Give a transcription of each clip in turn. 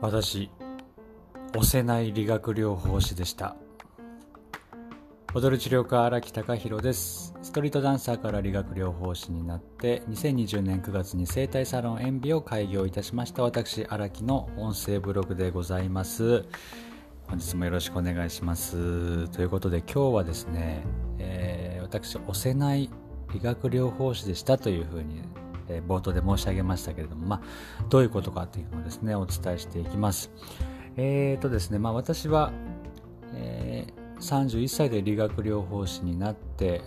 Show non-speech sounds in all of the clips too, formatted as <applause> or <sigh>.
私押せない理学療法士でした。踊る治療家荒木隆弘です。ストリートダンサーから理学療法士になって2020年9月に生態サロン塩ビを開業いたしました。私荒木の音声ブログでございます。本日もよろしくお願いします。ということで今日はですね、えー、私押せない理学療法士でしたというふうにえ冒頭で申し上げましたけれども、まあ、どういうことかというのをですね、お伝えしていきます。えーとですね、まあ、私は、えー、31歳で理学療法士になって、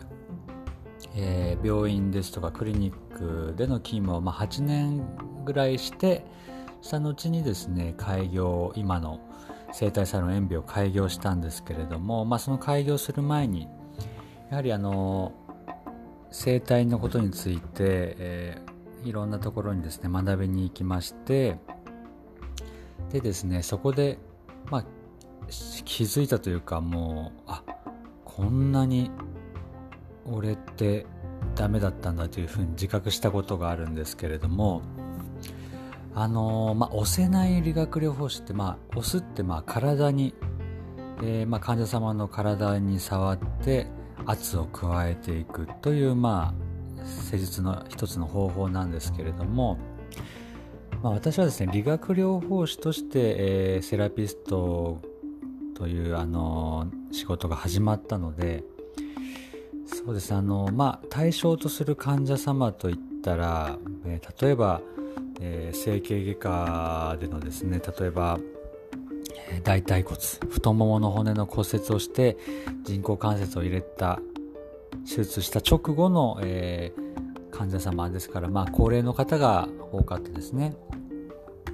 えー、病院ですとかクリニックでの勤務を、まあ、8年ぐらいしてした後にですね開業今の生体サロン塩ビを開業したんですけれども、まあ、その開業する前にやはりあの生体のことについて、えいろんなところにですね学びに行きましてでですねそこでまあ気づいたというかもうあこんなに俺ってダメだったんだというふうに自覚したことがあるんですけれどもあの、まあ、押せない理学療法士って、まあ、押すってまあ体に、えー、まあ、患者様の体に触って圧を加えていくという、まあ、施術の一つの方法なんですけれども、まあ、私はですね理学療法士として、えー、セラピストというあの仕事が始まったのでそうですあのまあ対象とする患者様といったら、えー、例えば、えー、整形外科でのですね例えば大腿骨太ももの骨の骨折をして人工関節を入れた手術した直後の、えー、患者様ですから、まあ、高齢の方が多かったですね。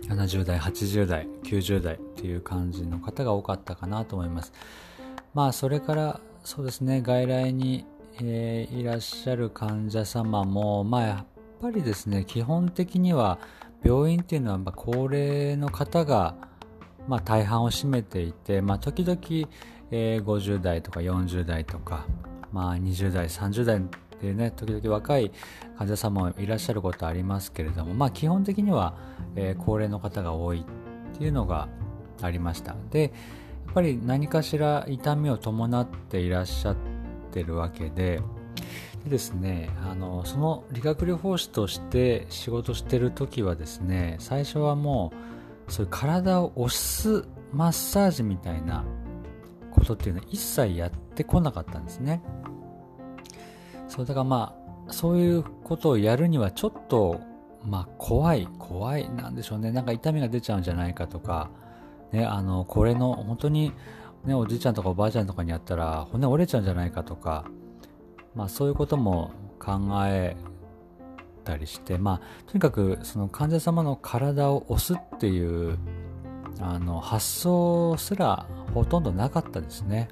70代、80代、90代っていう感じの方が多かったかなと思います。まあ、それから、そうですね、外来に、えー、いらっしゃる患者様も、まあ、やっぱりですね、基本的には、病院っていうのは、まあ、高齢の方が、まあ、大半を占めていて、まあ、時々、え、50代とか40代とか、まあ、20代30代でね時々若い患者さんもいらっしゃることありますけれども、まあ、基本的には、えー、高齢の方が多いっていうのがありました。でやっぱり何かしら痛みを伴っていらっしゃってるわけででですねあのその理学療法士として仕事してる時はですね最初はもうそういう体を押すマッサージみたいなことっていうのは一切やってこなかったんですね。そうだからまあそういうことをやるにはちょっとまあ怖い怖いなんでしょうねなんか痛みが出ちゃうんじゃないかとかねあのこれの本当にねおじいちゃんとかおばあちゃんとかにやったら骨折れちゃうんじゃないかとかまあそういうことも考えたりしてまあとにかくその患者様の体を押すっていうあの発想すらほとんどなかったですね。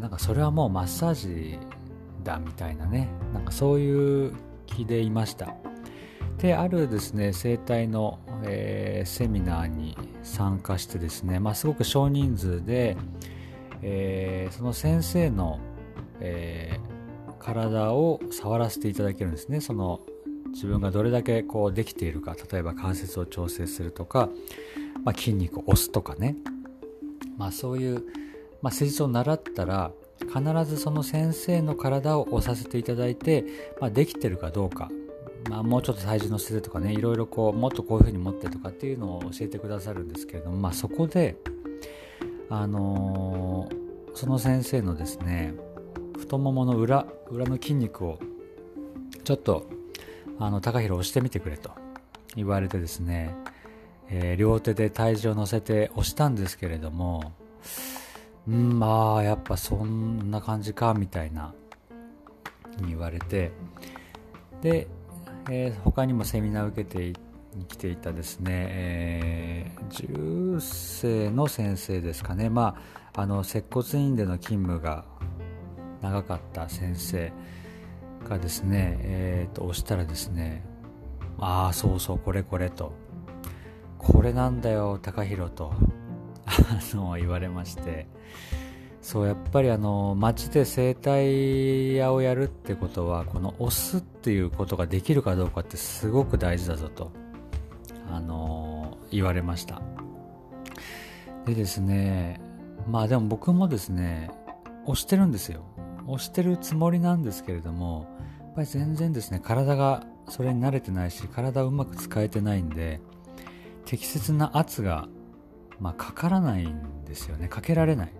なんかそれはもうマッサージだみたいなね。なんかそういう気でいました。であるですね整体の、えー、セミナーに参加してですね、まあ、すごく少人数で、えー、その先生の、えー、体を触らせていただけるんですね。その自分がどれだけこうできているか。例えば関節を調整するとか、まあ、筋肉を押すとかね、まあ、そういう、まあ、施術を習ったら必ずその先生の体を押させていただいて、まあ、できてるかどうか、まあ、もうちょっと体重乗せてとかねいろいろこうもっとこういうふうに持ってとかっていうのを教えてくださるんですけれども、まあ、そこで、あのー、その先生のですね太ももの裏裏の筋肉をちょっとあの高弘押してみてくれと言われてですね、えー、両手で体重を乗せて押したんですけれどもうんまあやっぱそんな感じかみたいなに言われて。で、えー、他にもセミナーを受けてに来ていたですね、えー、世の先生ですかね。まああの接骨院での勤務が長かった先生がですね、えーと、押したらですねああそうそうこれこれと。これなんだよ高弘と。<laughs> あの言われまして。そうやっぱりあの街で整体屋をやるってことはこの押すっていうことができるかどうかってすごく大事だぞと。あの言われました。でですねまあでも僕もですね押してるんですよ。押してるつもりなんですけれどもやっぱり全然ですね体がそれに慣れてないし体をうまく使えてないんで適切な圧が、まあ、かからないんですよね。かけられない。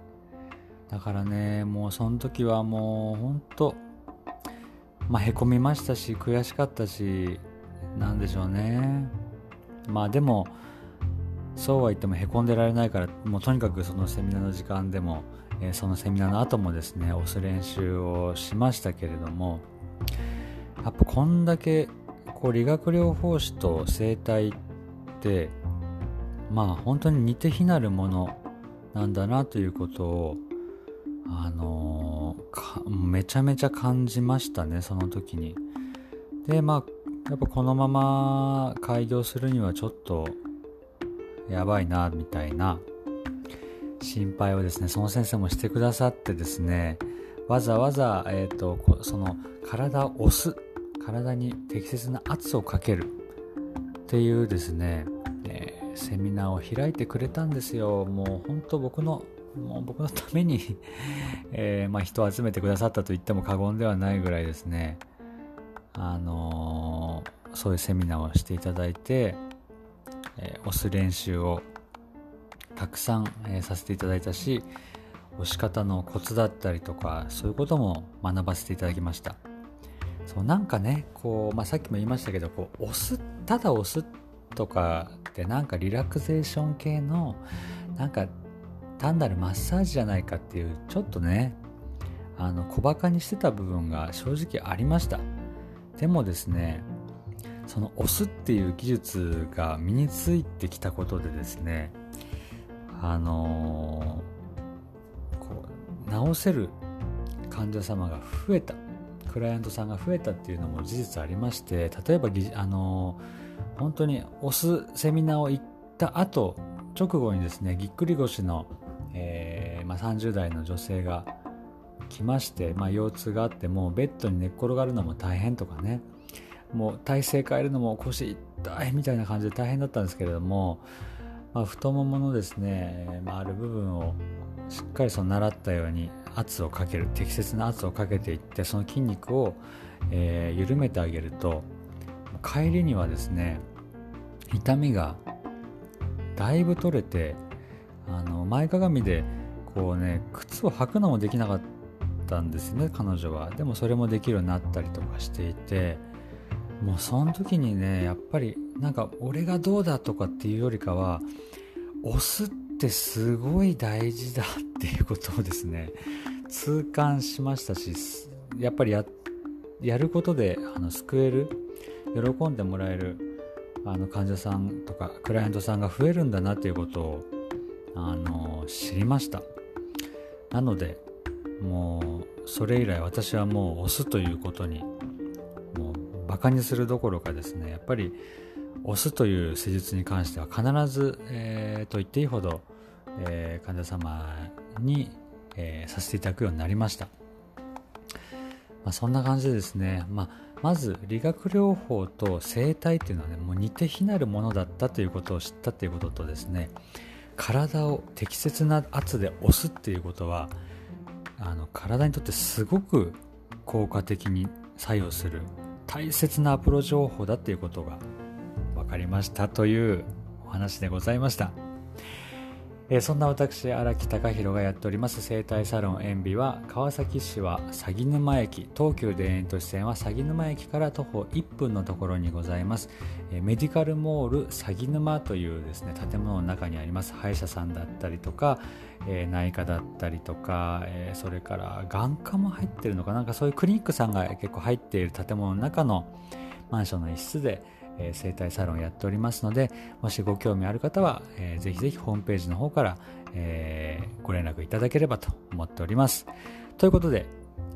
だからねもうその時はもう本当まあへこみましたし悔しかったしなんでしょうね。まあでもそうは言ってもへこんでられないからもうとにかくそのセミナーの時間でも、えー、そのセミナーの後もですね押す練習をしましたけれどもやっぱこんだけこう理学療法士と整体ってまあ本当に似て非なるものなんだなということをあのー、めちゃめちゃ感じましたねその時に。でまあやっぱこのまま開業するにはちょっとやばいなみたいな心配をですねその先生もしてくださってですねわざわざ、えーと、その体を押す体に適切な圧をかけるっていうですね、えー、セミナーを開いてくれたんですよ。もう本当僕のもう僕のために <laughs> えー、まあ、人を集めてくださったと言っても過言ではないぐらいですね。あのー、そういうセミナーをしていただいて、え、押す練習をたくさん、え、させていただいたし押し方のコツだったりとかそういうことも学ばせていただきました。そうなんかねこう、まあ、さっきも言いましたけどこう押すただ押すとかってなんかリラクゼーション系のなんか単なるマッサージじゃないかっていうちょっとねあの小バカにしてた部分が正直ありました。でもですねその押すっていう技術が身についてきたことでですねあのこう治せる患者様が増えた。クライアントさんが増えたっていうのも事実ありまして例えばあの本当に押すセミナーを行った後直後にですねぎっくり腰の、えー、まあ、30代の女性が来まして、まあ、腰痛があってもうベッドに寝っ転がるのも大変とかね。もう体勢変えるのも腰痛いみたいな感じで大変だったんですけれども、まあ、太もものですね、まあ、ある部分をしっかりその習ったように圧をかける適切な圧をかけていってその筋肉を、えー、緩めてあげると帰りにはですね痛みがだいぶ取れてあの前かがみでこうね靴を履くのもできなかったんですね彼女は。でもそれもできるようになったりとかしていてもうその時にねやっぱりなんか俺がどうだとかっていうよりかは押すってってすごい大事だっていうことをですね <laughs> 痛感しましたしやっぱりやることであの救える喜んでもらえるあの患者さんとかクライアントさんが増えるんだなということをあの知りました。なのでもうそれ以来私はもう押すということにもうバカにするどころかですねやっぱり押すという施術に関しては必ず、えー、と言っていいほどえー、患者様に、えー、させていただくようになりました。まあ、そんな感じでですね、まあ、まず理学療法と整体っていうのはねもう似て非なるものだったということを知ったということとですね体を適切な圧で押すっていうことはあの体にとってすごく効果的に作用する大切なアプローチ方法だっていうことがかりましたというお話でございました。え、そんな私荒木隆弘がやっております生態サロン塩ビは川崎市は鷺沼駅東急田園都市線は鷺沼駅から徒歩1分のところにございます、え、メディカルモール鷺沼というですね建物の中にあります。歯医者さんだったりとか、え、内科だったりとか、えそれから眼科も入ってるのかなんかそういうクリニックさんが結構入っている建物の中のマンションの一室でえー、整体サロンやっておりますのでもしご興味ある方は、えー、ぜひぜひホームページの方から、えー、ご連絡いただければと思っております。ということで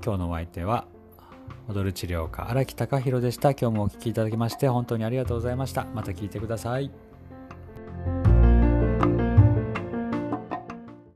今日のお相手は踊る治療家荒木隆弘でした。今日もお聴きいただきまして本当にありがとうございました。また聞いてください。